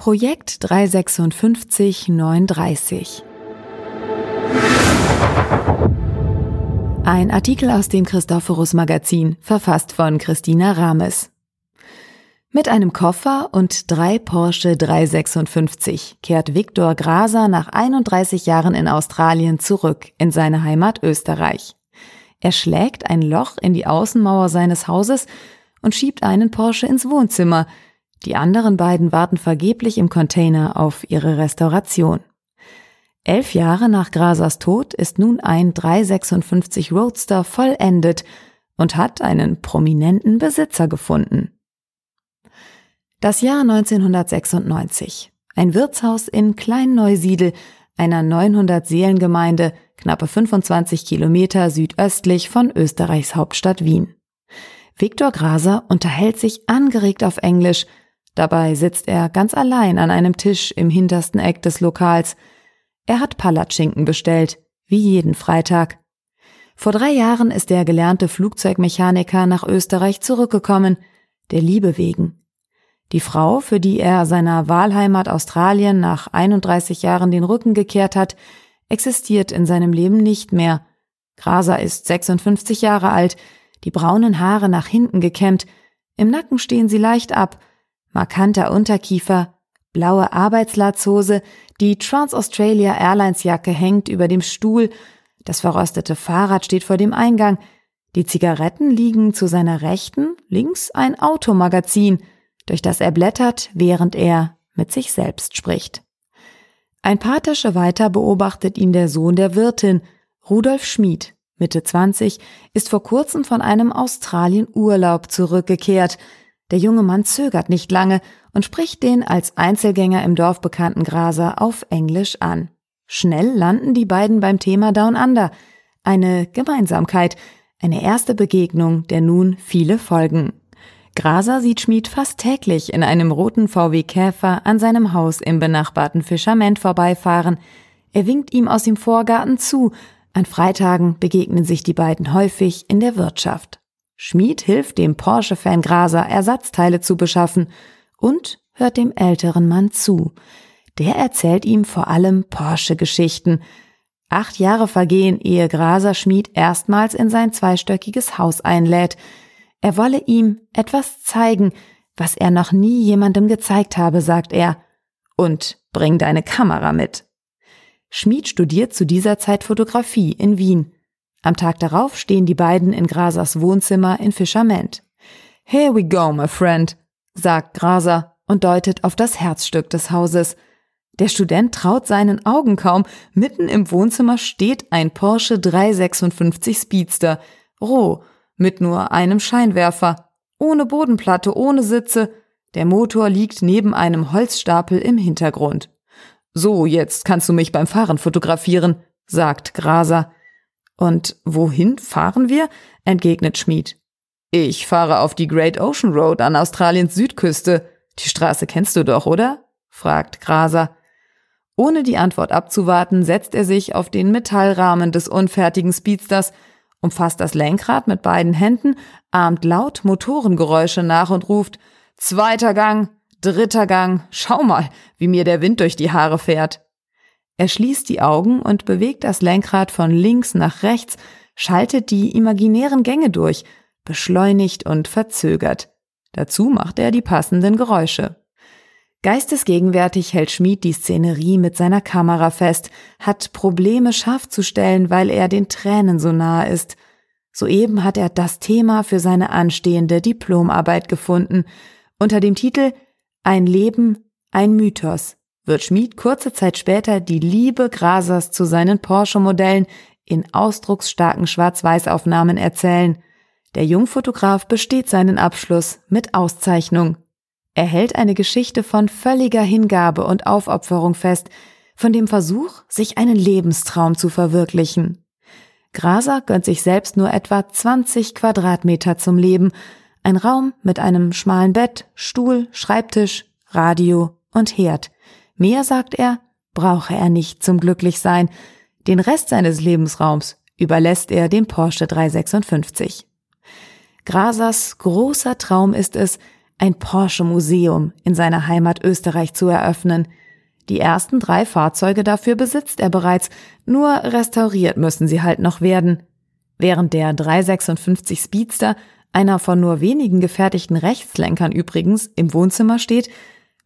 Projekt 35639 Ein Artikel aus dem Christophorus Magazin, verfasst von Christina Rames. Mit einem Koffer und drei Porsche 356 kehrt Viktor Graser nach 31 Jahren in Australien zurück in seine Heimat Österreich. Er schlägt ein Loch in die Außenmauer seines Hauses und schiebt einen Porsche ins Wohnzimmer, die anderen beiden warten vergeblich im Container auf ihre Restauration. Elf Jahre nach Grasers Tod ist nun ein 356 Roadster vollendet und hat einen prominenten Besitzer gefunden. Das Jahr 1996. Ein Wirtshaus in Klein-Neusiedl, einer 900 Seelengemeinde, knappe 25 Kilometer südöstlich von Österreichs Hauptstadt Wien. Viktor Graser unterhält sich angeregt auf Englisch Dabei sitzt er ganz allein an einem Tisch im hintersten Eck des Lokals. Er hat Palatschinken bestellt, wie jeden Freitag. Vor drei Jahren ist der gelernte Flugzeugmechaniker nach Österreich zurückgekommen, der Liebe wegen. Die Frau, für die er seiner Wahlheimat Australien nach 31 Jahren den Rücken gekehrt hat, existiert in seinem Leben nicht mehr. Graser ist 56 Jahre alt, die braunen Haare nach hinten gekämmt, im Nacken stehen sie leicht ab, markanter Unterkiefer, blaue Arbeitslatzhose, die Trans-Australia Airlines Jacke hängt über dem Stuhl, das verrostete Fahrrad steht vor dem Eingang, die Zigaretten liegen zu seiner Rechten, links ein Automagazin, durch das er blättert, während er mit sich selbst spricht. Ein paar Tische weiter beobachtet ihn der Sohn der Wirtin, Rudolf Schmid, Mitte 20, ist vor kurzem von einem Australien-Urlaub zurückgekehrt, der junge Mann zögert nicht lange und spricht den als Einzelgänger im Dorf bekannten Graser auf Englisch an. Schnell landen die beiden beim Thema Down Under. Eine Gemeinsamkeit, eine erste Begegnung, der nun viele folgen. Graser sieht Schmid fast täglich in einem roten VW Käfer an seinem Haus im benachbarten Fischerment vorbeifahren. Er winkt ihm aus dem Vorgarten zu. An Freitagen begegnen sich die beiden häufig in der Wirtschaft. Schmied hilft dem Porsche-Fan Graser, Ersatzteile zu beschaffen und hört dem älteren Mann zu. Der erzählt ihm vor allem Porsche-Geschichten. Acht Jahre vergehen, ehe Graser Schmied erstmals in sein zweistöckiges Haus einlädt. Er wolle ihm etwas zeigen, was er noch nie jemandem gezeigt habe, sagt er. Und bring deine Kamera mit. Schmied studiert zu dieser Zeit Fotografie in Wien. Am Tag darauf stehen die beiden in Grasers Wohnzimmer in Fischerment. Here we go, my friend, sagt Graser und deutet auf das Herzstück des Hauses. Der Student traut seinen Augen kaum. Mitten im Wohnzimmer steht ein Porsche 356 Speedster, roh, mit nur einem Scheinwerfer, ohne Bodenplatte, ohne Sitze. Der Motor liegt neben einem Holzstapel im Hintergrund. So, jetzt kannst du mich beim Fahren fotografieren, sagt Graser. Und wohin fahren wir? entgegnet Schmid. Ich fahre auf die Great Ocean Road an Australiens Südküste. Die Straße kennst du doch, oder? fragt Graser. Ohne die Antwort abzuwarten, setzt er sich auf den Metallrahmen des unfertigen Speedsters, umfasst das Lenkrad mit beiden Händen, ahmt laut Motorengeräusche nach und ruft Zweiter Gang, dritter Gang, schau mal, wie mir der Wind durch die Haare fährt. Er schließt die Augen und bewegt das Lenkrad von links nach rechts, schaltet die imaginären Gänge durch, beschleunigt und verzögert. Dazu macht er die passenden Geräusche. Geistesgegenwärtig hält Schmid die Szenerie mit seiner Kamera fest, hat Probleme scharf zu stellen, weil er den Tränen so nahe ist. Soeben hat er das Thema für seine anstehende Diplomarbeit gefunden, unter dem Titel Ein Leben, ein Mythos wird Schmid kurze Zeit später die Liebe Grasers zu seinen Porsche-Modellen in ausdrucksstarken Schwarz-Weiß-Aufnahmen erzählen. Der Jungfotograf besteht seinen Abschluss mit Auszeichnung. Er hält eine Geschichte von völliger Hingabe und Aufopferung fest, von dem Versuch, sich einen Lebenstraum zu verwirklichen. Graser gönnt sich selbst nur etwa 20 Quadratmeter zum Leben, ein Raum mit einem schmalen Bett, Stuhl, Schreibtisch, Radio und Herd. Mehr, sagt er, brauche er nicht zum Glücklichsein. Den Rest seines Lebensraums überlässt er dem Porsche 356. Grasers großer Traum ist es, ein Porsche Museum in seiner Heimat Österreich zu eröffnen. Die ersten drei Fahrzeuge dafür besitzt er bereits, nur restauriert müssen sie halt noch werden. Während der 356 Speedster, einer von nur wenigen gefertigten Rechtslenkern übrigens, im Wohnzimmer steht,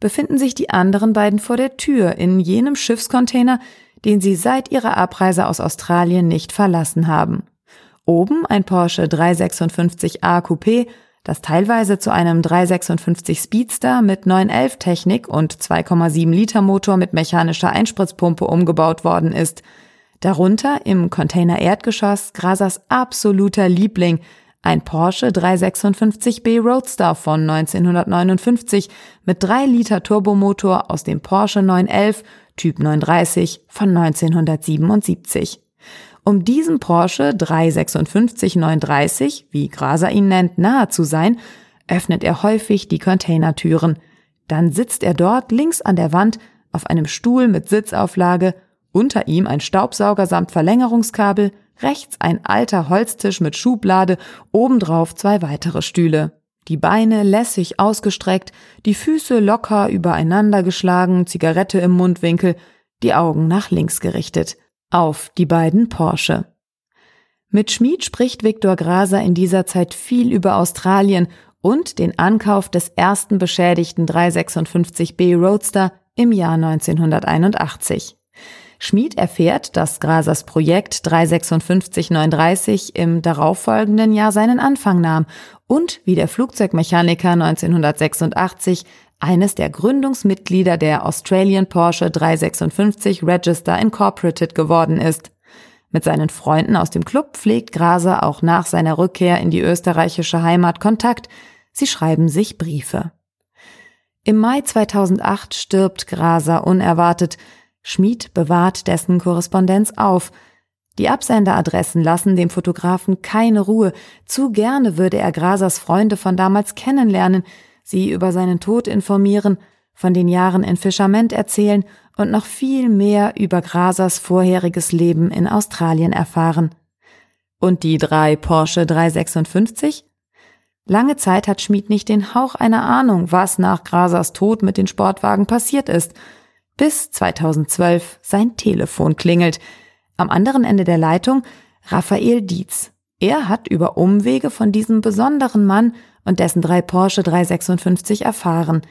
befinden sich die anderen beiden vor der Tür in jenem Schiffscontainer, den sie seit ihrer Abreise aus Australien nicht verlassen haben. Oben ein Porsche 356a Coupé, das teilweise zu einem 356 Speedster mit 911 Technik und 2,7 Liter Motor mit mechanischer Einspritzpumpe umgebaut worden ist. Darunter im Container Erdgeschoss Grasers absoluter Liebling, ein Porsche 356b Roadster von 1959 mit 3 Liter Turbomotor aus dem Porsche 911 Typ 930 von 1977. Um diesem Porsche 356 930, wie Graser ihn nennt, nahe zu sein, öffnet er häufig die Containertüren. Dann sitzt er dort links an der Wand auf einem Stuhl mit Sitzauflage, unter ihm ein Staubsauger samt Verlängerungskabel, rechts ein alter Holztisch mit Schublade, obendrauf zwei weitere Stühle. Die Beine lässig ausgestreckt, die Füße locker übereinander geschlagen, Zigarette im Mundwinkel, die Augen nach links gerichtet auf die beiden Porsche. Mit Schmid spricht Viktor Graser in dieser Zeit viel über Australien und den Ankauf des ersten beschädigten 356B Roadster im Jahr 1981. Schmid erfährt, dass Grasers Projekt 35639 im darauffolgenden Jahr seinen Anfang nahm und wie der Flugzeugmechaniker 1986 eines der Gründungsmitglieder der Australian Porsche 356 Register Incorporated geworden ist. Mit seinen Freunden aus dem Club pflegt Graser auch nach seiner Rückkehr in die österreichische Heimat Kontakt. Sie schreiben sich Briefe. Im Mai 2008 stirbt Graser unerwartet. Schmid bewahrt dessen Korrespondenz auf. Die Absenderadressen lassen dem Fotografen keine Ruhe. Zu gerne würde er Grasers Freunde von damals kennenlernen sie über seinen Tod informieren, von den Jahren in Fischament erzählen und noch viel mehr über Grasers vorheriges Leben in Australien erfahren. Und die drei Porsche 356? Lange Zeit hat Schmid nicht den Hauch einer Ahnung, was nach Grasers Tod mit den Sportwagen passiert ist, bis 2012 sein Telefon klingelt. Am anderen Ende der Leitung Raphael Dietz. Er hat über Umwege von diesem besonderen Mann und dessen drei Porsche 356 erfahren.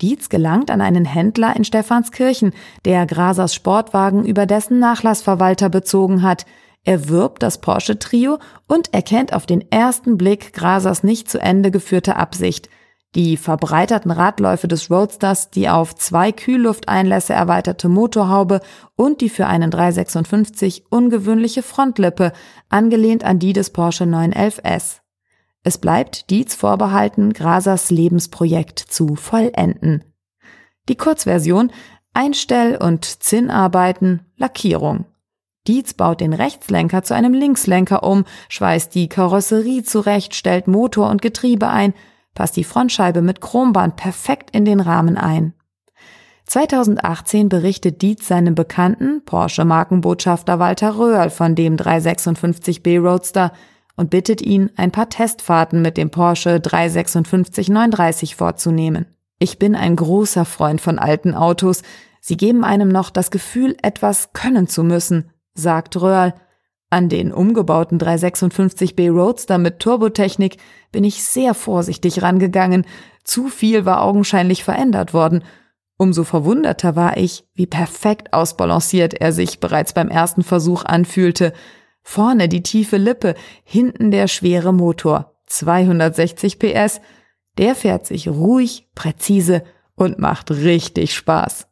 Dietz gelangt an einen Händler in Stephanskirchen, der Grasers Sportwagen über dessen Nachlassverwalter bezogen hat. Er wirbt das Porsche-Trio und erkennt auf den ersten Blick Grasers nicht zu Ende geführte Absicht. Die verbreiterten Radläufe des Roadsters, die auf zwei Kühllufteinlässe erweiterte Motorhaube und die für einen 356 ungewöhnliche Frontlippe, angelehnt an die des Porsche 911S. Es bleibt Dietz vorbehalten, Grasers Lebensprojekt zu vollenden. Die Kurzversion Einstell- und Zinnarbeiten, Lackierung. Dietz baut den Rechtslenker zu einem Linkslenker um, schweißt die Karosserie zurecht, stellt Motor und Getriebe ein, passt die Frontscheibe mit Chromband perfekt in den Rahmen ein. 2018 berichtet Dietz seinem Bekannten, Porsche-Markenbotschafter Walter Röhrl von dem 356B Roadster, und bittet ihn, ein paar Testfahrten mit dem Porsche 356 930 vorzunehmen. Ich bin ein großer Freund von alten Autos. Sie geben einem noch das Gefühl, etwas können zu müssen, sagt Röhrl. An den umgebauten 356B Roadster mit Turbotechnik bin ich sehr vorsichtig rangegangen. Zu viel war augenscheinlich verändert worden. Umso verwunderter war ich, wie perfekt ausbalanciert er sich bereits beim ersten Versuch anfühlte. Vorne die tiefe Lippe, hinten der schwere Motor. 260 PS. Der fährt sich ruhig, präzise und macht richtig Spaß.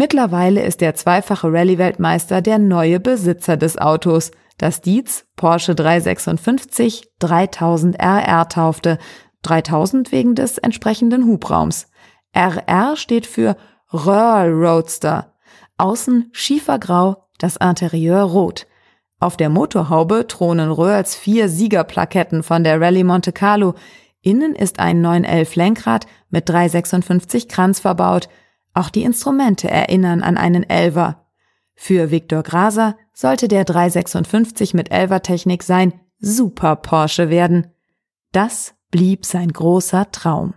Mittlerweile ist der zweifache Rallye-Weltmeister der neue Besitzer des Autos, das Dietz Porsche 356 3000 RR taufte, 3000 wegen des entsprechenden Hubraums. RR steht für Röhrl Roadster. Außen schiefergrau, das Interieur rot. Auf der Motorhaube thronen Röhrls vier Siegerplaketten von der Rallye Monte Carlo. Innen ist ein 911 Lenkrad mit 356 Kranz verbaut. Auch die Instrumente erinnern an einen Elver. Für Viktor Graser sollte der 356 mit Elver-Technik sein Super Porsche werden. Das blieb sein großer Traum.